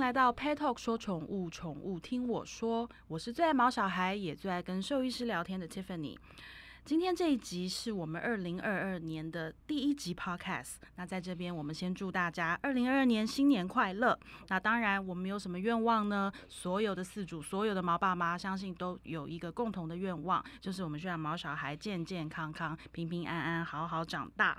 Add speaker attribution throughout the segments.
Speaker 1: 来到 Pet Talk 说宠物，宠物听我说，我是最爱毛小孩，也最爱跟兽医师聊天的 Tiffany。今天这一集是我们二零二二年的第一集 Podcast。那在这边，我们先祝大家二零二二年新年快乐。那当然，我们有什么愿望呢？所有的饲主，所有的毛爸妈，相信都有一个共同的愿望，就是我们希望毛小孩健健康康、平平安安、好好长大。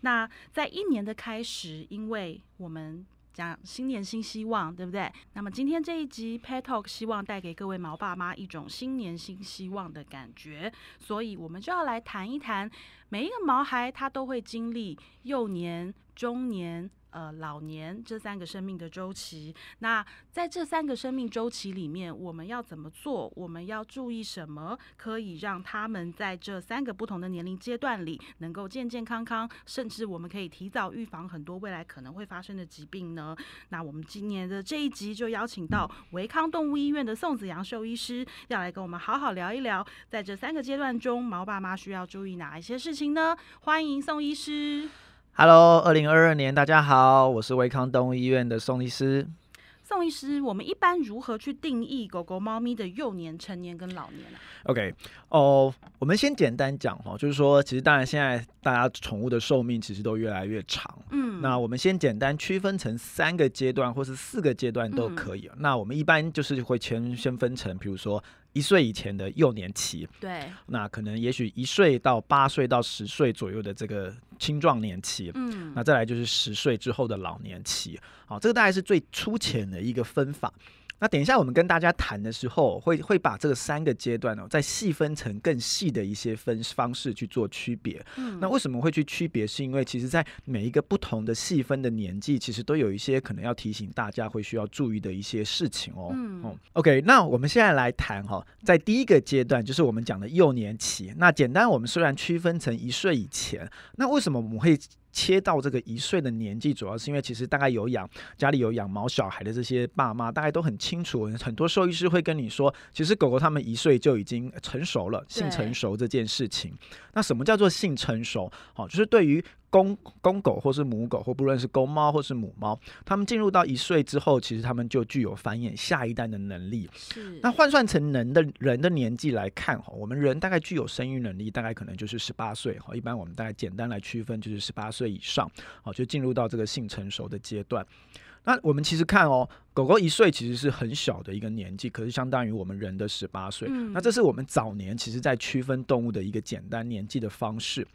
Speaker 1: 那在一年的开始，因为我们讲新年新希望，对不对？那么今天这一集 Pet Talk 希望带给各位毛爸妈一种新年新希望的感觉，所以我们就要来谈一谈，每一个毛孩他都会经历幼年、中年。呃，老年这三个生命的周期，那在这三个生命周期里面，我们要怎么做？我们要注意什么，可以让他们在这三个不同的年龄阶段里能够健健康康，甚至我们可以提早预防很多未来可能会发生的疾病呢？那我们今年的这一集就邀请到维康动物医院的宋子扬兽医师，要来跟我们好好聊一聊，在这三个阶段中，毛爸妈需要注意哪一些事情呢？欢迎宋医师。
Speaker 2: Hello，二零二二年，大家好，我是维康动物医院的宋医师。
Speaker 1: 宋医师，我们一般如何去定义狗狗、猫咪的幼年、成年跟老年呢
Speaker 2: ？OK，哦，我们先简单讲哈，就是说，其实当然现在大家宠物的寿命其实都越来越长，嗯，那我们先简单区分成三个阶段或是四个阶段都可以。嗯、那我们一般就是会先先分成，比如说。一岁以前的幼年期，
Speaker 1: 对，
Speaker 2: 那可能也许一岁到八岁到十岁左右的这个青壮年期，嗯，那再来就是十岁之后的老年期，好，这个大概是最粗浅的一个分法。那等一下，我们跟大家谈的时候，会会把这个三个阶段呢、哦，再细分成更细的一些分方式去做区别。嗯，那为什么会去区别？是因为其实在每一个不同的细分的年纪，其实都有一些可能要提醒大家会需要注意的一些事情哦。嗯，嗯，OK，那我们现在来谈哈、哦，在第一个阶段，就是我们讲的幼年期。那简单，我们虽然区分成一岁以前，那为什么我们会？切到这个一岁的年纪，主要是因为其实大概有养家里有养毛小孩的这些爸妈，大概都很清楚。很多兽医师会跟你说，其实狗狗它们一岁就已经成熟了，性成熟这件事情。那什么叫做性成熟？好，就是对于。公公狗或是母狗，或不论是公猫或是母猫，它们进入到一岁之后，其实它们就具有繁衍下一代的能力。是。那换算成人的人的年纪来看，哈，我们人大概具有生育能力，大概可能就是十八岁，哈，一般我们大概简单来区分，就是十八岁以上，好，就进入到这个性成熟的阶段。那我们其实看哦，狗狗一岁其实是很小的一个年纪，可是相当于我们人的十八岁。嗯。那这是我们早年其实在区分动物的一个简单年纪的方式。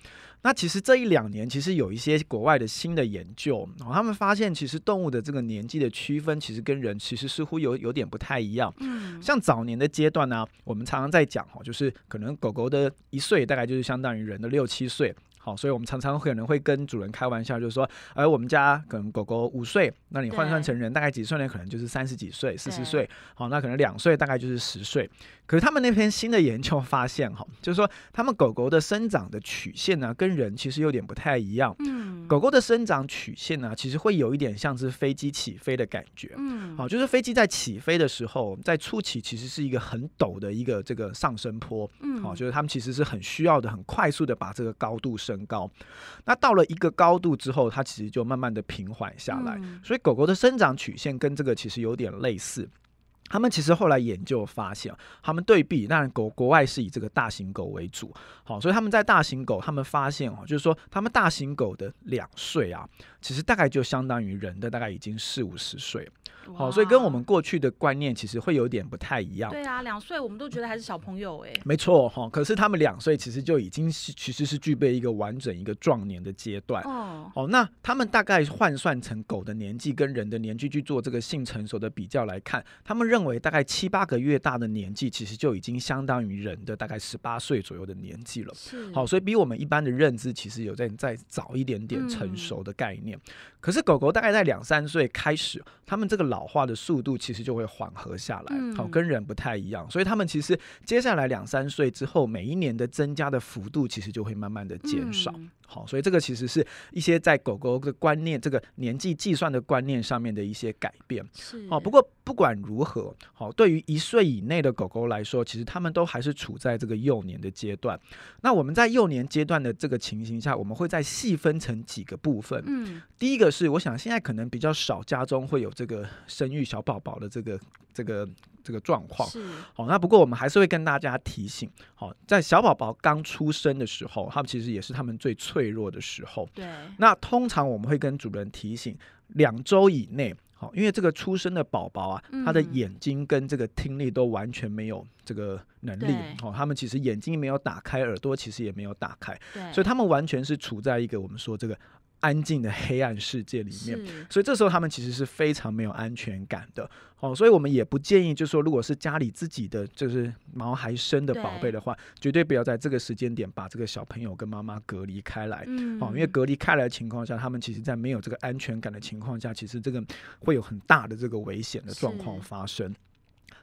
Speaker 2: 那其实这一两年，其实有一些国外的新的研究，然后他们发现其实动物的这个年纪的区分，其实跟人其实似乎有有点不太一样。嗯。像早年的阶段呢，我们常常在讲哈，就是可能狗狗的一岁大概就是相当于人的六七岁。好，所以我们常常可能会跟主人开玩笑，就是说，而我们家可能狗狗五岁，那你换算成人大概几岁呢？可能就是三十几岁、四十岁。好，那可能两岁大概就是十岁。可是他们那篇新的研究发现，哈，就是说，他们狗狗的生长的曲线呢，跟人其实有点不太一样。嗯，狗狗的生长曲线呢，其实会有一点像是飞机起飞的感觉。嗯，好，就是飞机在起飞的时候，在初期其实是一个很陡的一个这个上升坡。嗯，好，就是他们其实是很需要的，很快速的把这个高度升高。那到了一个高度之后，它其实就慢慢的平缓下来。所以狗狗的生长曲线跟这个其实有点类似。他们其实后来研究发现，他们对比，当然国国外是以这个大型狗为主，好，所以他们在大型狗，他们发现哦，就是说他们大型狗的两岁啊，其实大概就相当于人的大概已经四五十岁。好，所以跟我们过去的观念其实会有点不太一样。
Speaker 1: 对啊，两岁我们都觉得还是小朋友哎。
Speaker 2: 没错哈，可是他们两岁其实就已经是其实是具备一个完整一个壮年的阶段。哦哦，那他们大概换算成狗的年纪跟人的年纪去做这个性成熟的比较来看，他们认为大概七八个月大的年纪其实就已经相当于人的大概十八岁左右的年纪了。是。好，所以比我们一般的认知其实有在再早一点点成熟的概念。嗯。可是狗狗大概在两三岁开始，他们这个老化的速度其实就会缓和下来，好，跟人不太一样。所以他们其实接下来两三岁之后，每一年的增加的幅度其实就会慢慢的减少。好，所以这个其实是一些在狗狗的观念，这个年纪计算的观念上面的一些改变。是。哦，不过不管如何，好，对于一岁以内的狗狗来说，其实他们都还是处在这个幼年的阶段。那我们在幼年阶段的这个情形下，我们会再细分成几个部分。嗯，第一个。是，我想现在可能比较少，家中会有这个生育小宝宝的这个这个这个状况。
Speaker 1: 是。
Speaker 2: 好，那不过我们还是会跟大家提醒，好，在小宝宝刚出生的时候，他们其实也是他们最脆弱的时候。
Speaker 1: 对。
Speaker 2: 那通常我们会跟主人提醒，两周以内。因为这个出生的宝宝啊，他的眼睛跟这个听力都完全没有这个能力哦，他们其实眼睛没有打开，耳朵其实也没有打开，所以他们完全是处在一个我们说这个。安静的黑暗世界里面，所以这时候他们其实是非常没有安全感的。哦，所以我们也不建议，就是说，如果是家里自己的就是毛还生的宝贝的话，绝对不要在这个时间点把这个小朋友跟妈妈隔离开来。嗯，哦，因为隔离开来的情况下，他们其实在没有这个安全感的情况下，其实这个会有很大的这个危险的状况发生。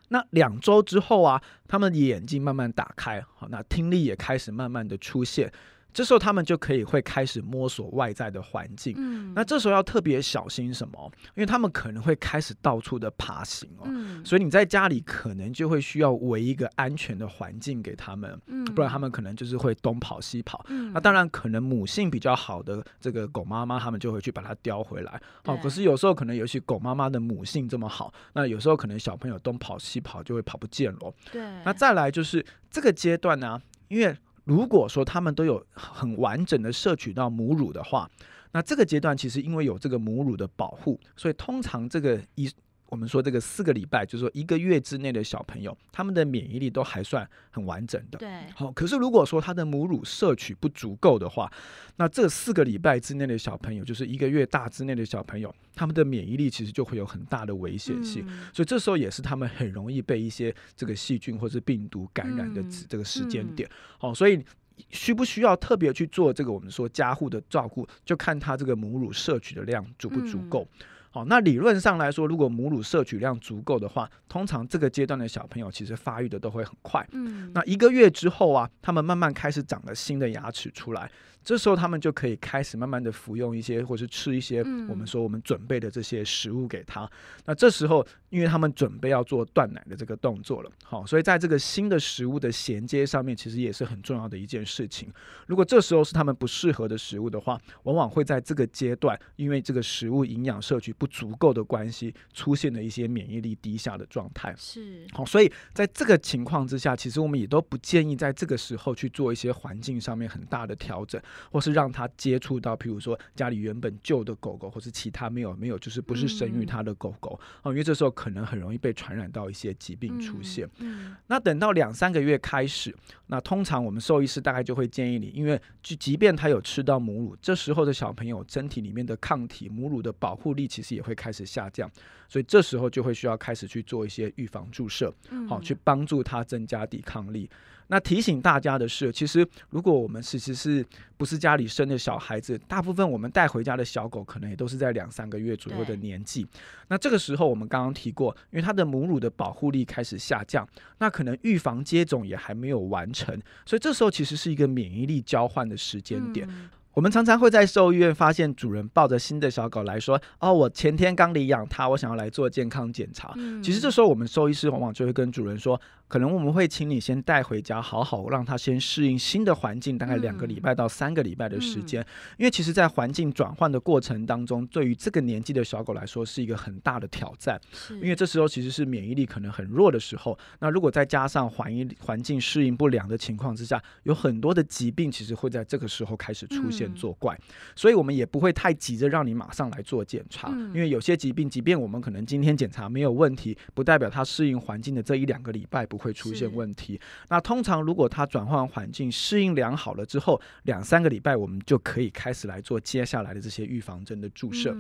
Speaker 2: 那两周之后啊，他们的眼睛慢慢打开，好，那听力也开始慢慢的出现。这时候他们就可以会开始摸索外在的环境，嗯，那这时候要特别小心什么？因为他们可能会开始到处的爬行哦，嗯，所以你在家里可能就会需要围一个安全的环境给他们，嗯，不然他们可能就是会东跑西跑，嗯，那当然可能母性比较好的这个狗妈妈，他们就会去把它叼回来，哦，可是有时候可能尤其狗妈妈的母性这么好，那有时候可能小朋友东跑西跑就会跑不见了，对，那再来就是这个阶段呢，啊，因为。如果说他们都有很完整的摄取到母乳的话，那这个阶段其实因为有这个母乳的保护，所以通常这个一。我们说这个四个礼拜，就是说一个月之内的小朋友，他们的免疫力都还算很完整的。
Speaker 1: 对，
Speaker 2: 好。可是如果说他的母乳摄取不足够的话，那这四个礼拜之内的小朋友，就是一个月大之内的小朋友，他们的免疫力其实就会有很大的危险性。嗯、所以这时候也是他们很容易被一些这个细菌或是病毒感染的这个时间点。好、嗯嗯，所以需不需要特别去做这个我们说加护的照顾，就看他这个母乳摄取的量足不足够。嗯好，那理论上来说，如果母乳摄取量足够的话，通常这个阶段的小朋友其实发育的都会很快。嗯，那一个月之后啊，他们慢慢开始长了新的牙齿出来。这时候他们就可以开始慢慢的服用一些，或是吃一些我们说我们准备的这些食物给他。嗯、那这时候，因为他们准备要做断奶的这个动作了，好，所以在这个新的食物的衔接上面，其实也是很重要的一件事情。如果这时候是他们不适合的食物的话，往往会在这个阶段，因为这个食物营养摄取不足够的关系，出现了一些免疫力低下的状态。是，好，所以在这个情况之下，其实我们也都不建议在这个时候去做一些环境上面很大的调整。或是让他接触到，譬如说家里原本旧的狗狗，或是其他没有没有，就是不是生育他的狗狗哦，因为这时候可能很容易被传染到一些疾病出现。嗯，那等到两三个月开始，那通常我们兽医师大概就会建议你，因为就即便他有吃到母乳，这时候的小朋友身体里面的抗体、母乳的保护力其实也会开始下降，所以这时候就会需要开始去做一些预防注射，好去帮助他增加抵抗力。那提醒大家的是，其实如果我们其实是不是家里生的小孩子，大部分我们带回家的小狗可能也都是在两三个月左右的年纪。那这个时候我们刚刚提过，因为它的母乳的保护力开始下降，那可能预防接种也还没有完成，所以这时候其实是一个免疫力交换的时间点。嗯我们常常会在兽医院发现主人抱着新的小狗来说：“哦，我前天刚领养它，我想要来做健康检查。”其实这时候我们兽医师往往就会跟主人说：“可能我们会请你先带回家，好好让它先适应新的环境，大概两个礼拜到三个礼拜的时间。因为其实，在环境转换的过程当中，对于这个年纪的小狗来说是一个很大的挑战。因为这时候其实是免疫力可能很弱的时候。那如果再加上环境环境适应不良的情况之下，有很多的疾病其实会在这个时候开始出现。作怪，所以我们也不会太急着让你马上来做检查，因为有些疾病，即便我们可能今天检查没有问题，不代表它适应环境的这一两个礼拜不会出现问题。那通常如果它转换环境适应良好了之后，两三个礼拜我们就可以开始来做接下来的这些预防针的注射。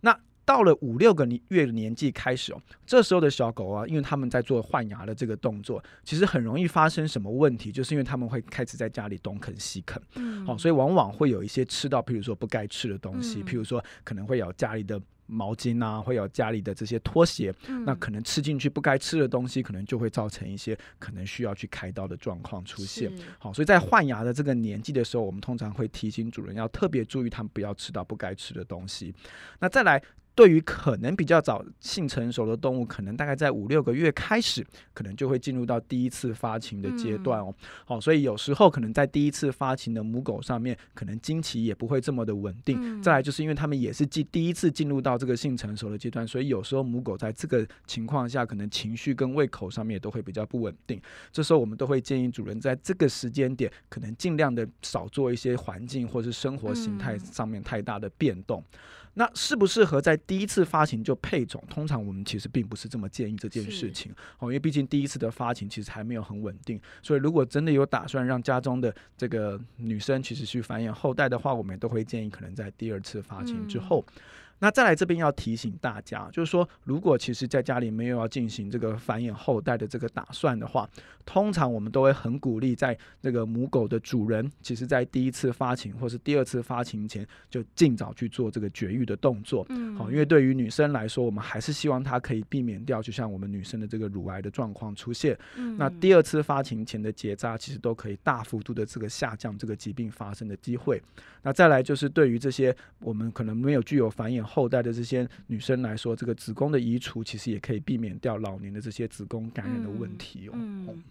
Speaker 2: 那到了五六个月的年纪开始哦，这时候的小狗啊，因为他们在做换牙的这个动作，其实很容易发生什么问题，就是因为他们会开始在家里东啃西啃，嗯，好，所以往往会有一些吃到，譬如说不该吃的东西，譬如说可能会咬家里的毛巾啊，会有家里的这些拖鞋，那可能吃进去不该吃的东西，可能就会造成一些可能需要去开刀的状况出现。好，所以在换牙的这个年纪的时候，我们通常会提醒主人要特别注意，他们不要吃到不该吃的东西。那再来。对于可能比较早性成熟的动物，可能大概在五六个月开始，可能就会进入到第一次发情的阶段哦。好、嗯哦，所以有时候可能在第一次发情的母狗上面，可能经期也不会这么的稳定。嗯、再来就是因为它们也是进第一次进入到这个性成熟的阶段，所以有时候母狗在这个情况下，可能情绪跟胃口上面也都会比较不稳定。这时候我们都会建议主人在这个时间点，可能尽量的少做一些环境或是生活形态上面太大的变动。嗯那适不适合在第一次发情就配种？通常我们其实并不是这么建议这件事情哦，因为毕竟第一次的发情其实还没有很稳定，所以如果真的有打算让家中的这个女生其实去繁衍后代的话，我们也都会建议可能在第二次发情之后。嗯那再来这边要提醒大家，就是说，如果其实在家里没有要进行这个繁衍后代的这个打算的话，通常我们都会很鼓励在这个母狗的主人，其实在第一次发情或是第二次发情前，就尽早去做这个绝育的动作。嗯，好，因为对于女生来说，我们还是希望她可以避免掉，就像我们女生的这个乳癌的状况出现。嗯，那第二次发情前的结扎，其实都可以大幅度的这个下降这个疾病发生的机会。那再来就是对于这些我们可能没有具有繁衍后代的这些女生来说，这个子宫的移除其实也可以避免掉老年的这些子宫感染的问题哦。
Speaker 1: 嗯嗯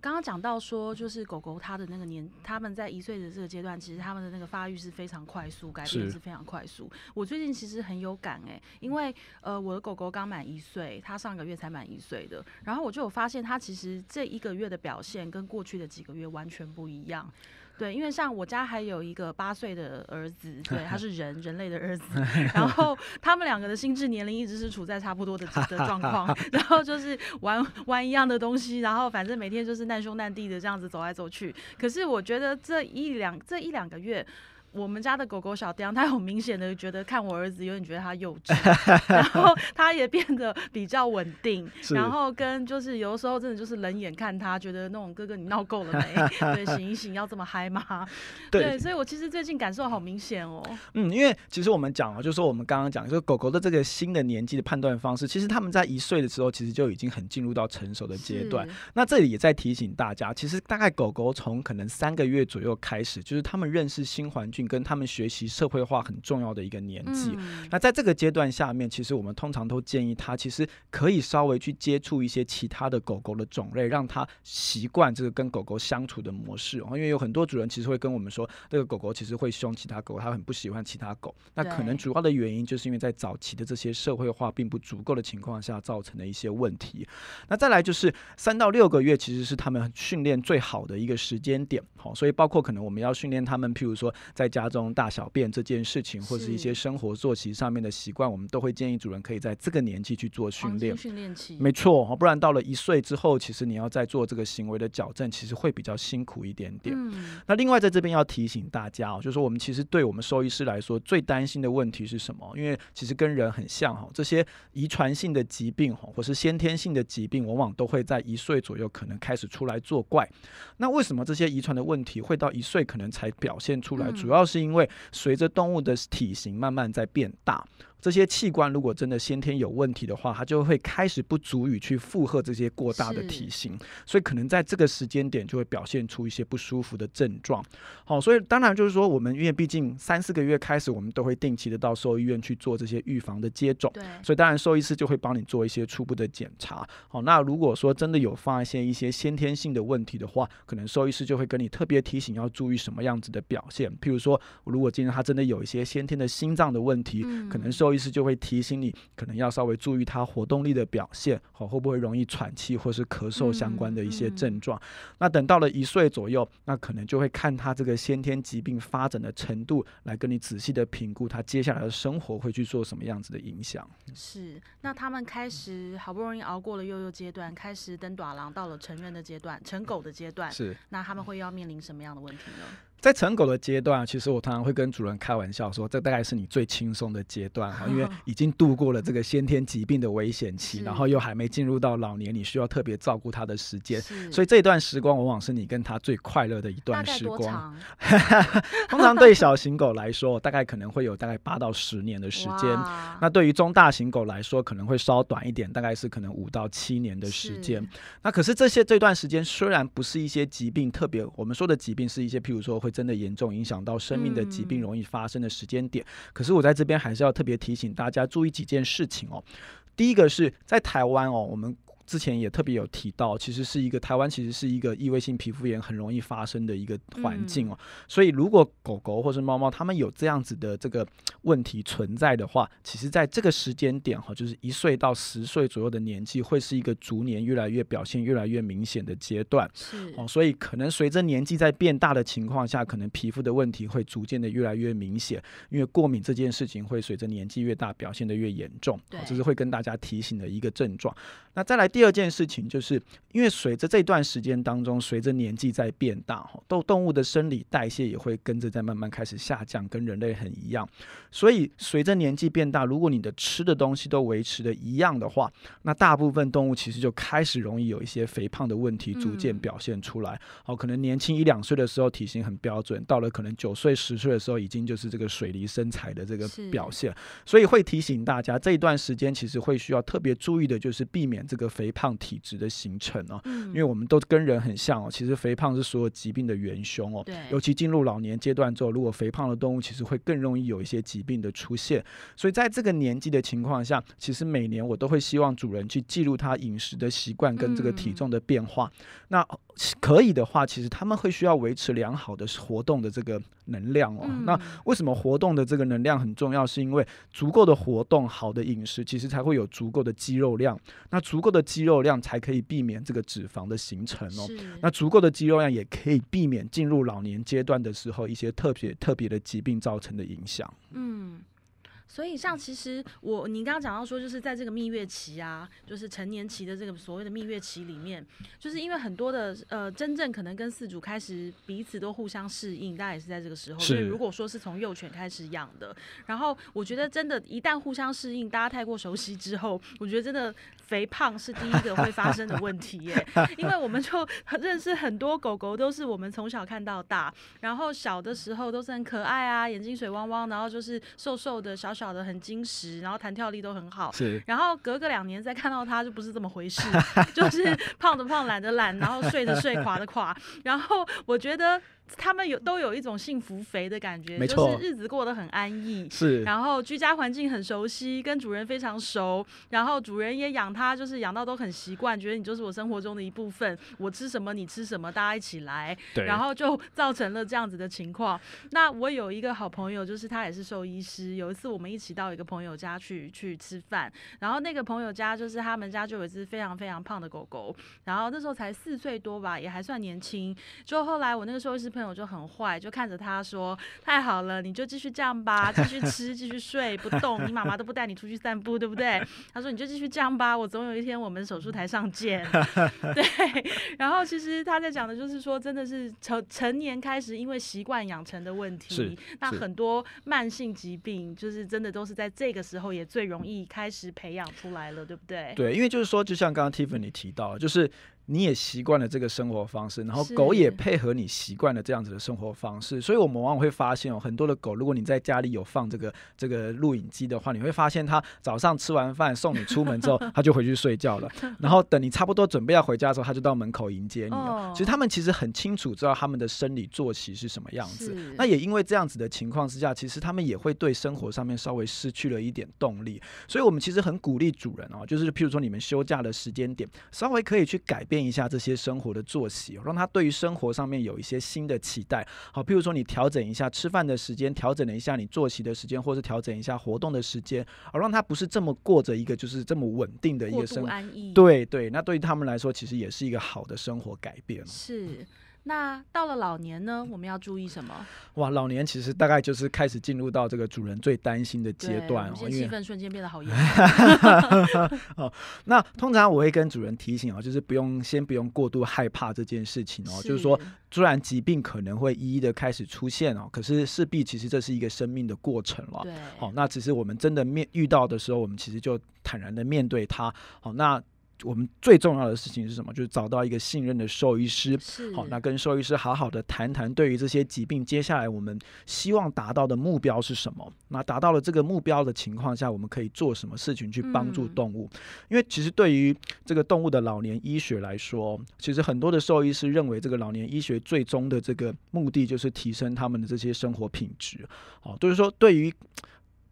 Speaker 1: 刚刚讲到说，就是狗狗它的那个年，他们在一岁的这个阶段，其实他们的那个发育是非常快速，改变是非常快速。我最近其实很有感哎、欸，因为呃我的狗狗刚满一岁，它上个月才满一岁的，然后我就有发现它其实这一个月的表现跟过去的几个月完全不一样。对，因为像我家还有一个八岁的儿子，对，他 是人人类的儿子，然后 他们两个的心智年龄一直是处在差不多的的状况，然后就是玩玩一样的东西，然后反正每天就是难兄难弟的这样子走来走去。可是我觉得这一两这一两个月。我们家的狗狗小丁，它很明显的觉得看我儿子有点觉得他幼稚，然后 他也变得比较稳定，然后跟就是有的时候真的就是冷眼看他，觉得那种哥哥你闹够了没？对，醒一醒，要这么嗨吗？对，对，所以我其实最近感受好明显哦。
Speaker 2: 嗯，因为其实我们讲了，就是说我们刚刚讲，就是狗狗的这个新的年纪的判断方式，其实他们在一岁的时候，其实就已经很进入到成熟的阶段。那这里也在提醒大家，其实大概狗狗从可能三个月左右开始，就是他们认识新环境。跟他们学习社会化很重要的一个年纪，嗯、那在这个阶段下面，其实我们通常都建议他，其实可以稍微去接触一些其他的狗狗的种类，让他习惯这个跟狗狗相处的模式。因为有很多主人其实会跟我们说，这个狗狗其实会凶其他狗，他很不喜欢其他狗。那可能主要的原因就是因为在早期的这些社会化并不足够的情况下造成的一些问题。那再来就是三到六个月，其实是他们训练最好的一个时间点。好，所以包括可能我们要训练他们，譬如说在家中大小便这件事情，或是一些生活作息上面的习惯，我们都会建议主人可以在这个年纪去做训练。
Speaker 1: 训练期，
Speaker 2: 没错，不然到了一岁之后，其实你要再做这个行为的矫正，其实会比较辛苦一点点。嗯、那另外在这边要提醒大家哦，就是说我们其实对我们兽医师来说，最担心的问题是什么？因为其实跟人很像哈，这些遗传性的疾病哈，或是先天性的疾病，往往都会在一岁左右可能开始出来作怪。那为什么这些遗传的问题会到一岁可能才表现出来？主要倒是因为随着动物的体型慢慢在变大。这些器官如果真的先天有问题的话，它就会开始不足以去负荷这些过大的体型，所以可能在这个时间点就会表现出一些不舒服的症状。好，所以当然就是说，我们因为毕竟三四个月开始，我们都会定期的到兽医院去做这些预防的接种。对，所以当然兽医师就会帮你做一些初步的检查。好，那如果说真的有发现一些先天性的问题的话，可能兽医师就会跟你特别提醒要注意什么样子的表现。譬如说，如果今天他真的有一些先天的心脏的问题，嗯、可能兽。兽医师就会提醒你，可能要稍微注意他活动力的表现，好，会不会容易喘气或是咳嗽相关的一些症状。嗯嗯、那等到了一岁左右，那可能就会看他这个先天疾病发展的程度，来跟你仔细的评估他接下来的生活会去做什么样子的影响。
Speaker 1: 是，那他们开始好不容易熬过了幼幼阶段，开始登大人到了成人的阶段，成狗的阶段，是，那他们会要面临什么样的问题呢？
Speaker 2: 在成狗的阶段，其实我常常会跟主人开玩笑说，这大概是你最轻松的阶段哈，因为已经度过了这个先天疾病的危险期，然后又还没进入到老年，你需要特别照顾它的时间，所以这段时光往往是你跟它最快乐的一段时光。通常对小型狗来说，大概可能会有大概八到十年的时间，那对于中大型狗来说，可能会稍短一点，大概是可能五到七年的时间。那可是这些这段时间虽然不是一些疾病特别，我们说的疾病是一些譬如说会。会真的严重影响到生命的疾病容易发生的时间点。嗯、可是我在这边还是要特别提醒大家注意几件事情哦。第一个是在台湾哦，我们。之前也特别有提到，其实是一个台湾，其实是一个异位性皮肤炎很容易发生的一个环境哦。嗯、所以如果狗狗或是猫猫它们有这样子的这个问题存在的话，其实在这个时间点哈，就是一岁到十岁左右的年纪，会是一个逐年越来越表现越来越明显的阶段。是哦，所以可能随着年纪在变大的情况下，可能皮肤的问题会逐渐的越来越明显，因为过敏这件事情会随着年纪越大表现的越严重。对，这是会跟大家提醒的一个症状。那再来第。第二件事情就是，因为随着这段时间当中，随着年纪在变大，动动物的生理代谢也会跟着在慢慢开始下降，跟人类很一样。所以随着年纪变大，如果你的吃的东西都维持的一样的话，那大部分动物其实就开始容易有一些肥胖的问题逐渐表现出来。好，可能年轻一两岁的时候体型很标准，到了可能九岁十岁的时候，已经就是这个水梨身材的这个表现。所以会提醒大家，这一段时间其实会需要特别注意的，就是避免这个肥。肥胖体质的形成哦，因为我们都跟人很像哦，其实肥胖是所有疾病的元凶哦。对，尤其进入老年阶段之后，如果肥胖的动物，其实会更容易有一些疾病的出现。所以在这个年纪的情况下，其实每年我都会希望主人去记录他饮食的习惯跟这个体重的变化。那可以的话，其实他们会需要维持良好的活动的这个能量哦。那为什么活动的这个能量很重要？是因为足够的活动，好的饮食，其实才会有足够的肌肉量。那足够的肌肉量才可以避免这个脂肪的形成哦。那足够的肌肉量也可以避免进入老年阶段的时候一些特别特别的疾病造成的影响。嗯。
Speaker 1: 所以，像其实我你刚刚讲到说，就是在这个蜜月期啊，就是成年期的这个所谓的蜜月期里面，就是因为很多的呃，真正可能跟饲主开始彼此都互相适应，大概也是在这个时候。是。所以如果说是从幼犬开始养的，然后我觉得真的，一旦互相适应，大家太过熟悉之后，我觉得真的肥胖是第一个会发生的问题耶。因为我们就认识很多狗狗，都是我们从小看到大，然后小的时候都是很可爱啊，眼睛水汪汪，然后就是瘦瘦的小。小的很精实，然后弹跳力都很好。是，然后隔个两年再看到他，就不是这么回事，就是胖的胖，懒的懒，然后睡的睡，垮的垮。然后我觉得。他们有都有一种幸福肥的感觉，就是日子过得很安逸，是，然后居家环境很熟悉，跟主人非常熟，然后主人也养它，就是养到都很习惯，觉得你就是我生活中的一部分，我吃什么你吃什么，大家一起来，对，然后就造成了这样子的情况。那我有一个好朋友，就是他也是兽医师，有一次我们一起到一个朋友家去去吃饭，然后那个朋友家就是他们家就有一只非常非常胖的狗狗，然后那时候才四岁多吧，也还算年轻。就后来我那个兽医师。朋友就很坏，就看着他说：“太好了，你就继续这样吧，继续吃，继续睡，不动。你妈妈都不带你出去散步，对不对？”他说：“你就继续这样吧，我总有一天我们手术台上见。”对。然后其实他在讲的就是说，真的是成成年开始，因为习惯养成的问题，那很多慢性疾病就是真的都是在这个时候也最容易开始培养出来了，对不对？
Speaker 2: 对，因为就是说，就像刚刚 Tiffany 提到，就是。你也习惯了这个生活方式，然后狗也配合你习惯了这样子的生活方式，所以我们往往会发现哦，很多的狗，如果你在家里有放这个这个录影机的话，你会发现它早上吃完饭送你出门之后，它就回去睡觉了，然后等你差不多准备要回家的时候，它就到门口迎接你了。其实他们其实很清楚知道他们的生理作息是什么样子，那也因为这样子的情况之下，其实他们也会对生活上面稍微失去了一点动力，所以我们其实很鼓励主人哦，就是譬如说你们休假的时间点，稍微可以去改变。变一下这些生活的作息，让他对于生活上面有一些新的期待。好，譬如说你调整一下吃饭的时间，调整了一下你作息的时间，或是调整一下活动的时间，而让他不是这么过着一个就是这么稳定的一个生活。对对，那对于他们来说，其实也是一个好的生活改变。
Speaker 1: 是。那到了老年呢，我们要注意什么？
Speaker 2: 哇，老年其实大概就是开始进入到这个主人最担心的阶段哦，因为
Speaker 1: 气氛瞬间变得好严重。
Speaker 2: 哦，那通常我会跟主人提醒哦，就是不用先不用过度害怕这件事情哦，是就是说，虽然疾病可能会一一的开始出现哦，可是势必其实这是一个生命的过程了。对，好，那只是我们真的面遇到的时候，我们其实就坦然的面对它。好，那。我们最重要的事情是什么？就是找到一个信任的兽医
Speaker 1: 师，
Speaker 2: 好，那跟兽医师好好的谈谈，对于这些疾病，接下来我们希望达到的目标是什么？那达到了这个目标的情况下，我们可以做什么事情去帮助动物？嗯、因为其实对于这个动物的老年医学来说，其实很多的兽医师认为，这个老年医学最终的这个目的就是提升他们的这些生活品质。好，就是说对于。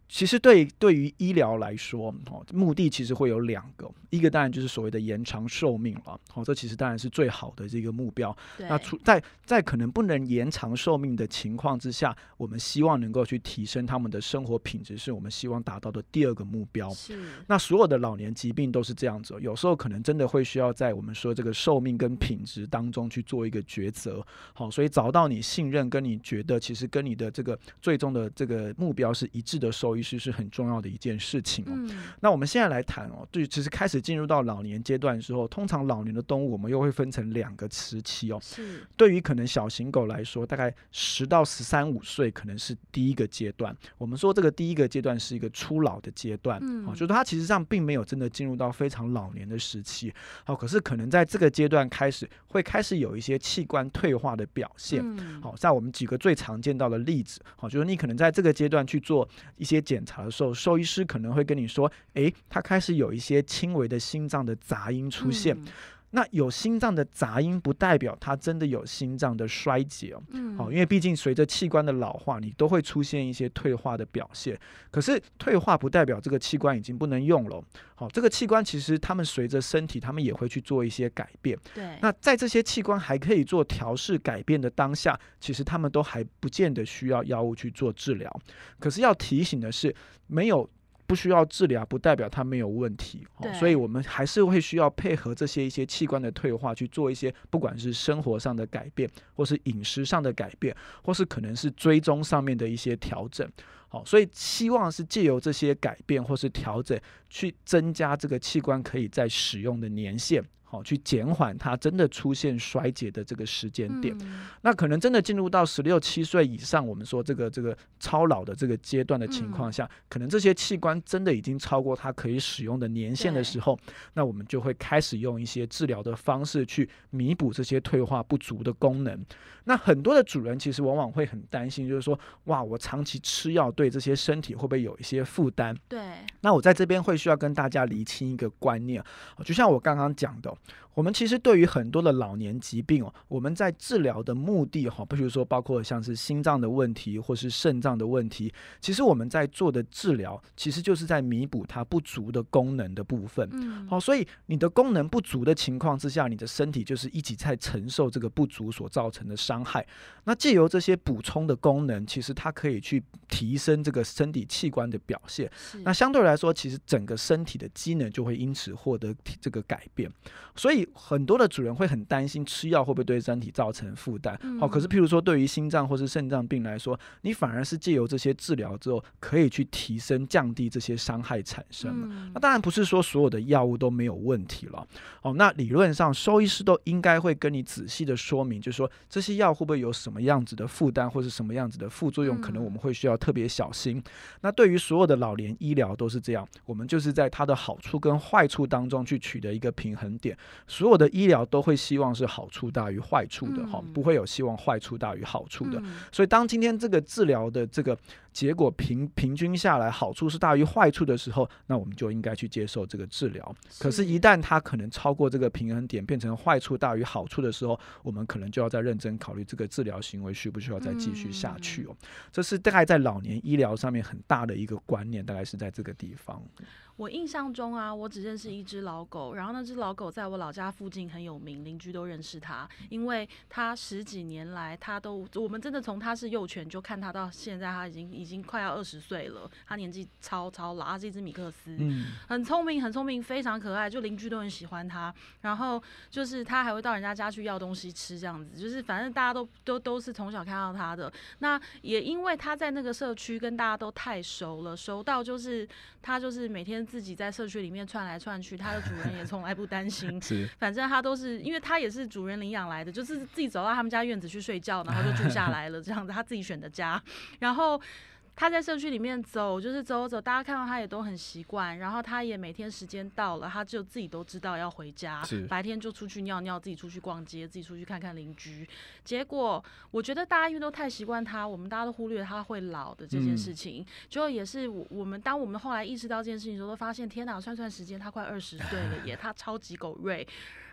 Speaker 2: 其实对对于医疗来说，哦，目的其实会有两个，一个当然就是所谓的延长寿命了，哦，这其实当然是最好的这个目标。那除在在可能不能延长寿命的情况之下，我们希望能够去提升他们的生活品质，是我们希望达到的第二个目标。
Speaker 1: 是。
Speaker 2: 那所有的老年疾病都是这样子，有时候可能真的会需要在我们说这个寿命跟品质当中去做一个抉择。好，所以找到你信任跟你觉得其实跟你的这个最终的这个目标是一致的兽医师是很重要的一件事情哦。
Speaker 1: 嗯、
Speaker 2: 那我们现在来谈哦，对，其实开始进入到老年阶段的时候，通常老年的动物我们又会分成两个时期哦。
Speaker 1: 是。对
Speaker 2: 于可能小型狗来说，大概十到十三五岁可能是第一个阶段。我们说这个第一个阶段是一个初老的阶段，
Speaker 1: 嗯，
Speaker 2: 哦，就是它其实上并没有真的进入到非常老年的时期。好，可是可能在这个阶段开始会开始有一些器官退化的表现。好，在我们举个最常见到的例子，好，就是你可能在这个阶段去做一些检查。的时候兽医师可能会跟你说：“诶，他开始有一些轻微的心脏的杂音出现。”那有心脏的杂音不代表它真的有心脏的衰竭哦，
Speaker 1: 嗯，
Speaker 2: 好，因为毕竟随着器官的老化，你都会出现一些退化的表现。可是退化不代表这个器官已经不能用了，好，这个器官其实他们随着身体，他们也会去做一些改变。
Speaker 1: 对，
Speaker 2: 那在这些器官还可以做调试改变的当下，其实他们都还不见得需要药物去做治疗。可是要提醒的是，没有。不需要治疗，不代表它没有问题，哦，所以我们还是会需要配合这些一些器官的退化去做一些，不管是生活上的改变，或是饮食上的改变，或是可能是追踪上面的一些调整，好，所以希望是借由这些改变或是调整，去增加这个器官可以在使用的年限。好，去减缓它真的出现衰竭的这个时间点。
Speaker 1: 嗯、
Speaker 2: 那可能真的进入到十六七岁以上，我们说这个这个超老的这个阶段的情况下，嗯、可能这些器官真的已经超过它可以使用的年限的时候，那我们就会开始用一些治疗的方式去弥补这些退化不足的功能。那很多的主人其实往往会很担心，就是说，哇，我长期吃药对这些身体会不会有一些负担？
Speaker 1: 对。
Speaker 2: 那我在这边会需要跟大家厘清一个观念，就像我刚刚讲的。我们其实对于很多的老年疾病哦，我们在治疗的目的哈，比如说包括像是心脏的问题或是肾脏的问题，其实我们在做的治疗，其实就是在弥补它不足的功能的部分。
Speaker 1: 嗯，
Speaker 2: 好，所以你的功能不足的情况之下，你的身体就是一直在承受这个不足所造成的伤害。那借由这些补充的功能，其实它可以去提升这个身体器官的表现。那相对来说，其实整个身体的机能就会因此获得这个改变。所以很多的主人会很担心吃药会不会对身体造成负担。好，可是譬如说对于心脏或是肾脏病来说，你反而是借由这些治疗之后，可以去提升、降低这些伤害产生了。那当然不是说所有的药物都没有问题了。哦，那理论上兽医师都应该会跟你仔细的说明，就是说这些药会不会有什么样子的负担，或是什么样子的副作用，可能我们会需要特别小心。那对于所有的老年医疗都是这样，我们就是在它的好处跟坏处当中去取得一个平衡点。所有的医疗都会希望是好处大于坏处的哈，不会有希望坏处大于好处的。所以当今天这个治疗的这个结果平平均下来，好处是大于坏处的时候，那我们就应该去接受这个治疗。可是，一旦它可能超过这个平衡点，变成坏处大于好处的时候，我们可能就要再认真考虑这个治疗行为需不需要再继续下去哦。这是大概在老年医疗上面很大的一个观念，大概是在这个地方。
Speaker 1: 我印象中啊，我只认识一只老狗，然后那只老狗在我老家附近很有名，邻居都认识它，因为它十几年来，它都我们真的从它是幼犬就看它到现在，它已经已经快要二十岁了，他年纪超超老，他是一只米克斯，
Speaker 2: 嗯，
Speaker 1: 很聪明，很聪明，非常可爱，就邻居都很喜欢他。然后就是他还会到人家家去要东西吃，这样子，就是反正大家都都都是从小看到他的。那也因为他在那个社区跟大家都太熟了，熟到就是他就是每天。自己在社区里面窜来窜去，他的主人也从来不担心。
Speaker 2: 是，
Speaker 1: 反正他都是，因为他也是主人领养来的，就是自己走到他们家院子去睡觉，然后就住下来了，这样子，他自己选的家。然后他在社区里面走，就是走走，大家看到他也都很习惯。然后他也每天时间到了，他就自己都知道要回家。白天就出去尿尿，自己出去逛街，自己出去看看邻居。结果我觉得大家因为都太习惯他，我们大家都忽略他会老的这件事情。就、嗯、也是我们当我们后来意识到这件事情的时候，都发现天哪，算算时间，他快二十岁了耶，他超级狗瑞。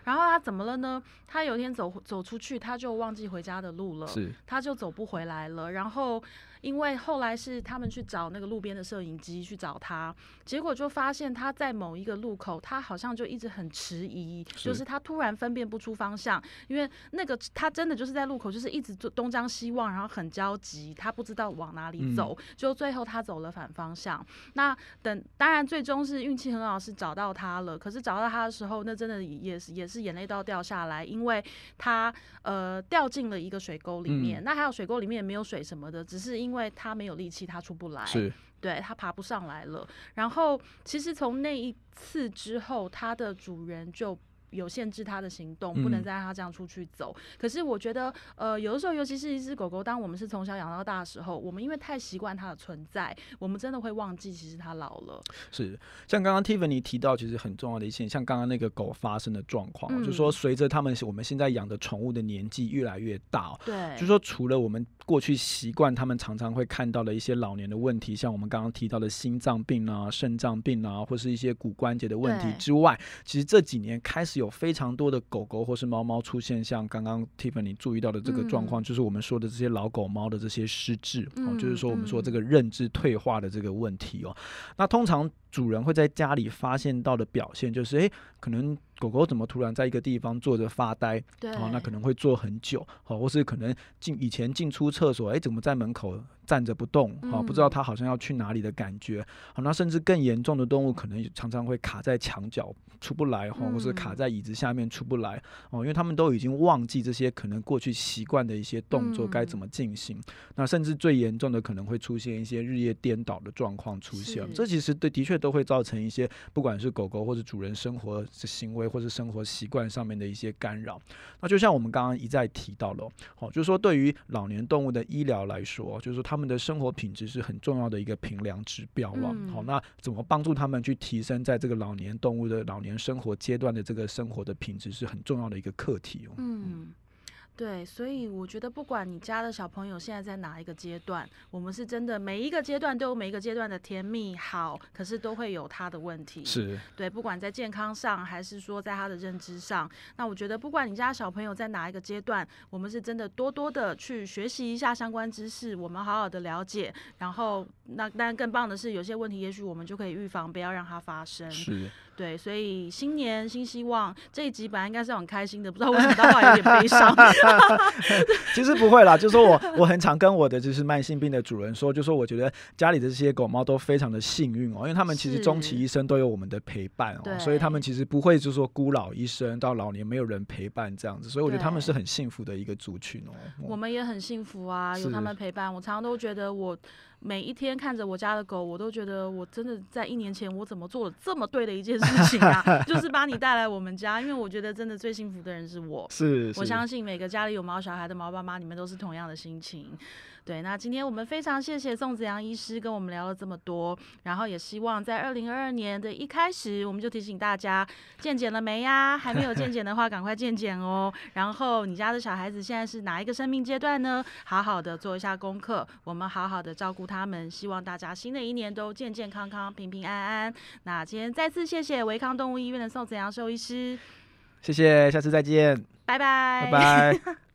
Speaker 1: 然后他怎么了呢？他有一天走走出去，他就忘记回家的路了，他就走不回来了。然后。因为后来是他们去找那个路边的摄影机去找他，结果就发现他在某一个路口，他好像就一直很迟疑，就是他突然分辨不出方向，因为那个他真的就是在路口，就是一直东张西望，然后很焦急，他不知道往哪里走，就最后他走了反方向。那等当然最终是运气很好，是找到他了。可是找到他的时候，那真的也是也是眼泪都要掉下来，因为他呃掉进了一个水沟里面。那还有水沟里面也没有水什么的，只是因为。他没有力气，他出不来，是对他爬不上来了。然后，其实从那一次之后，他的主人就。有限制它的行动，不能再让它这样出去走。嗯、可是我觉得，呃，有的时候，尤其是一只狗狗，当我们是从小养到大的时候，我们因为太习惯它的存在，我们真的会忘记其实它老了。是，像刚刚 Tiffany 提到，其实很重要的一些，像刚刚那个狗发生的状况，嗯、就是说随着他们我们现在养的宠物的年纪越来越大，对，就是说除了我们过去习惯他们常常会看到的一些老年的问题，像我们刚刚提到的心脏病啊、肾脏病啊，或是一些骨关节的问题之外，其实这几年开始有。有非常多的狗狗或是猫猫出现，像刚刚 Tiffany 注意到的这个状况，嗯、就是我们说的这些老狗猫的这些失智，嗯、哦，就是说我们说这个认知退化的这个问题哦。那通常主人会在家里发现到的表现，就是诶，可能。狗狗怎么突然在一个地方坐着发呆？对，哦，那可能会坐很久，好，或是可能进以前进出厕所，哎，怎么在门口站着不动？好，不知道它好像要去哪里的感觉。好，那甚至更严重的动物，可能常常会卡在墙角出不来，哈，或是卡在椅子下面出不来。哦，因为他们都已经忘记这些可能过去习惯的一些动作该怎么进行。那甚至最严重的可能会出现一些日夜颠倒的状况出现。这其实对的确都会造成一些不管是狗狗或者主人生活的行为。或是生活习惯上面的一些干扰，那就像我们刚刚一再提到了，好，就是说对于老年动物的医疗来说，就是说他们的生活品质是很重要的一个评量指标了。好，那怎么帮助他们去提升在这个老年动物的老年生活阶段的这个生活的品质，是很重要的一个课题。嗯。对，所以我觉得不管你家的小朋友现在在哪一个阶段，我们是真的每一个阶段都有每一个阶段的甜蜜好，可是都会有他的问题。是对，不管在健康上还是说在他的认知上，那我觉得不管你家小朋友在哪一个阶段，我们是真的多多的去学习一下相关知识，我们好好的了解，然后那当然更棒的是有些问题，也许我们就可以预防，不要让它发生。是。对，所以新年新希望这一集本来应该是很开心的，不知道为什么到后来有点悲伤。其实不会啦，就是说我我很常跟我的就是慢性病的主人说，就说我觉得家里的这些狗猫都非常的幸运哦，因为他们其实终其一生都有我们的陪伴哦，所以他们其实不会就是说孤老一生到老年没有人陪伴这样子，所以我觉得他们是很幸福的一个族群哦。我们也很幸福啊，有他们陪伴，我常常都觉得我。每一天看着我家的狗，我都觉得我真的在一年前我怎么做了这么对的一件事情啊？就是把你带来我们家，因为我觉得真的最幸福的人是我。是，是，我相信每个家里有毛小孩的毛爸妈，你们都是同样的心情。对，那今天我们非常谢谢宋子阳医师跟我们聊了这么多，然后也希望在二零二二年的一开始，我们就提醒大家健检了没呀？还没有健检的话，赶快健检哦。然后你家的小孩子现在是哪一个生命阶段呢？好好的做一下功课，我们好好的照顾他们。希望大家新的一年都健健康康、平平安安。那今天再次谢谢维康动物医院的宋子阳兽医师，谢谢，下次再见，拜拜，拜拜。